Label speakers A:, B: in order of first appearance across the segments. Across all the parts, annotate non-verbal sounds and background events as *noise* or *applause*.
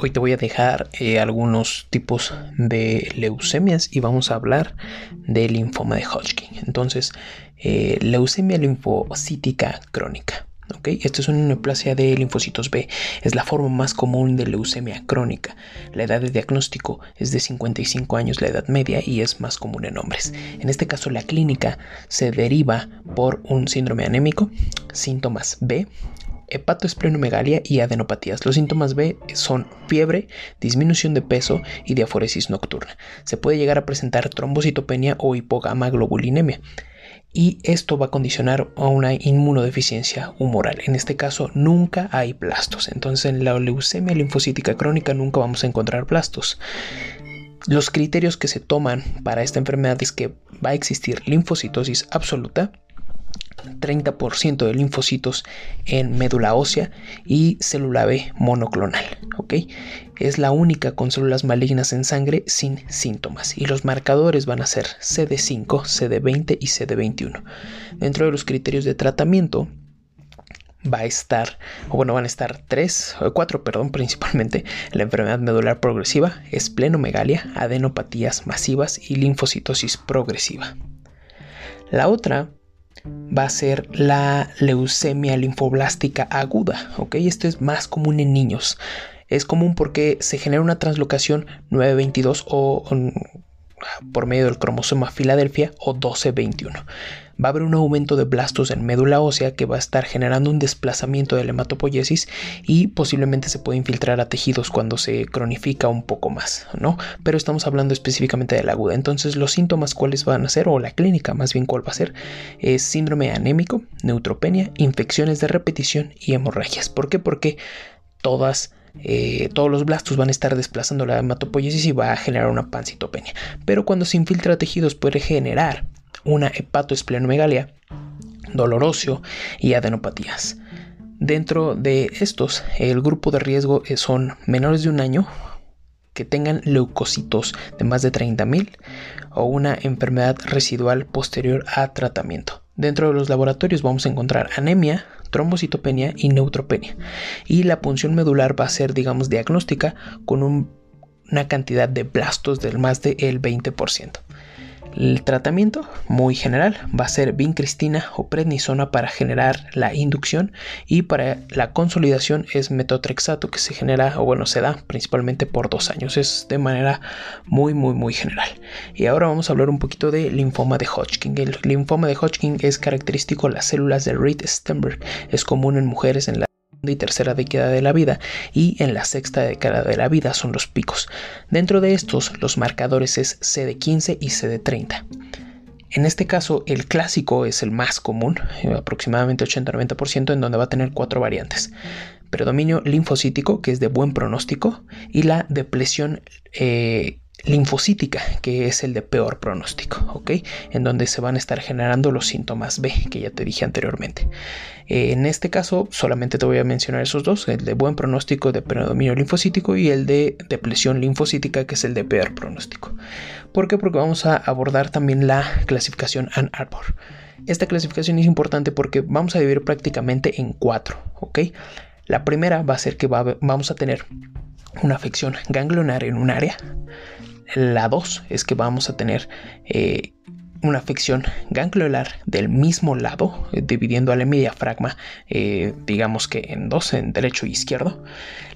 A: Hoy te voy a dejar eh, algunos tipos de leucemias y vamos a hablar del linfoma de Hodgkin. Entonces, eh, leucemia linfocítica crónica. ¿okay? Esto es una neoplasia de linfocitos B. Es la forma más común de leucemia crónica. La edad de diagnóstico es de 55 años, la edad media, y es más común en hombres. En este caso, la clínica se deriva por un síndrome anémico, síntomas B, hepatoesplenomegalia y adenopatías. Los síntomas B son fiebre, disminución de peso y diaforesis nocturna. Se puede llegar a presentar trombocitopenia o hipogamaglobulinemia. Y esto va a condicionar a una inmunodeficiencia humoral. En este caso, nunca hay plastos. Entonces, en la leucemia linfocítica crónica nunca vamos a encontrar plastos. Los criterios que se toman para esta enfermedad es que va a existir linfocitosis absoluta, 30% de linfocitos en médula ósea y célula B monoclonal. Es la única con células malignas en sangre sin síntomas y los marcadores van a ser CD5, CD20 y CD21. Dentro de los criterios de tratamiento va a estar, o bueno, van a estar tres, o cuatro, perdón, *laughs* principalmente la enfermedad medular progresiva, esplenomegalia, adenopatías masivas y linfocitosis progresiva. La otra va a ser la leucemia linfoblástica aguda, ¿ok? Esto es más común en niños. Es común porque se genera una translocación 922 o, o por medio del cromosoma Filadelfia o 1221 va a haber un aumento de blastos en médula ósea que va a estar generando un desplazamiento de la hematopoiesis y posiblemente se puede infiltrar a tejidos cuando se cronifica un poco más, ¿no? Pero estamos hablando específicamente de la aguda. Entonces, los síntomas cuáles van a ser, o la clínica más bien cuál va a ser, es síndrome anémico, neutropenia, infecciones de repetición y hemorragias. ¿Por qué? Porque todas eh, todos los blastos van a estar desplazando la hematopoiesis y va a generar una pancitopenia. Pero cuando se infiltra tejidos puede generar una hepatoesplenomegalia, dolor óseo y adenopatías. Dentro de estos, el grupo de riesgo son menores de un año que tengan leucocitos de más de 30.000 o una enfermedad residual posterior a tratamiento. Dentro de los laboratorios vamos a encontrar anemia, trombocitopenia y neutropenia. Y la punción medular va a ser, digamos, diagnóstica con una cantidad de blastos del más del 20%. El tratamiento, muy general, va a ser vincristina o prednisona para generar la inducción y para la consolidación es metotrexato que se genera o bueno se da principalmente por dos años. Es de manera muy muy muy general. Y ahora vamos a hablar un poquito de linfoma de Hodgkin. El linfoma de Hodgkin es característico de las células de Reed-Sternberg. Es común en mujeres en la y tercera década de la vida y en la sexta década de la vida son los picos. Dentro de estos los marcadores es CD15 y CD30. En este caso, el clásico es el más común, aproximadamente 80-90%, en donde va a tener cuatro variantes. Predominio linfocítico, que es de buen pronóstico, y la depresión eh, linfocítica, que es el de peor pronóstico, ¿ok? En donde se van a estar generando los síntomas B, que ya te dije anteriormente. Eh, en este caso, solamente te voy a mencionar esos dos, el de buen pronóstico de predominio linfocítico y el de depresión linfocítica, que es el de peor pronóstico. ¿Por qué? Porque vamos a abordar también la clasificación Ann Arbor. Esta clasificación es importante porque vamos a dividir prácticamente en cuatro, ¿ok? La primera va a ser que vamos a tener una afección ganglionar en un área, la 2 es que vamos a tener eh, una afección gangliolar del mismo lado, eh, dividiendo al diafragma, eh, digamos que en dos, en derecho y izquierdo.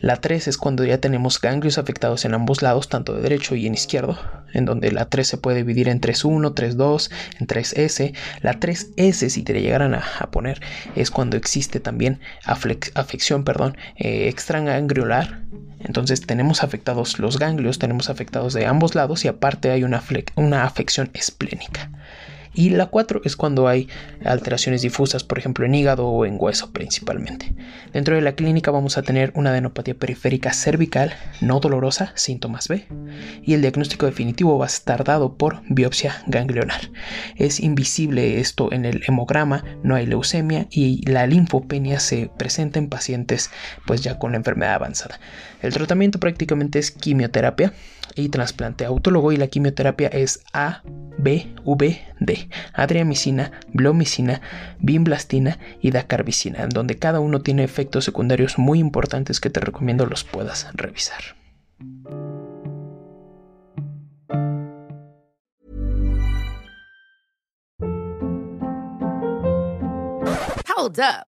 A: La 3 es cuando ya tenemos ganglios afectados en ambos lados, tanto de derecho y en izquierdo, en donde la 3 se puede dividir en 3-1, 3-2, en 3S. La 3S, si te llegaran a, poner, es cuando existe también afección perdón, eh. Entonces tenemos afectados los ganglios, tenemos afectados de ambos lados y aparte hay una, una afección esplénica. Y la 4 es cuando hay alteraciones difusas, por ejemplo en hígado o en hueso principalmente. Dentro de la clínica vamos a tener una adenopatía periférica cervical no dolorosa, síntomas B, y el diagnóstico definitivo va a estar dado por biopsia ganglionar. Es invisible esto en el hemograma, no hay leucemia y la linfopenia se presenta en pacientes pues ya con la enfermedad avanzada. El tratamiento prácticamente es quimioterapia y trasplante autólogo y la quimioterapia es A, B, V, D, adriamicina, blomicina, bimblastina y dacarbicina, donde cada uno tiene efectos secundarios muy importantes que te recomiendo los puedas revisar.
B: Hold up.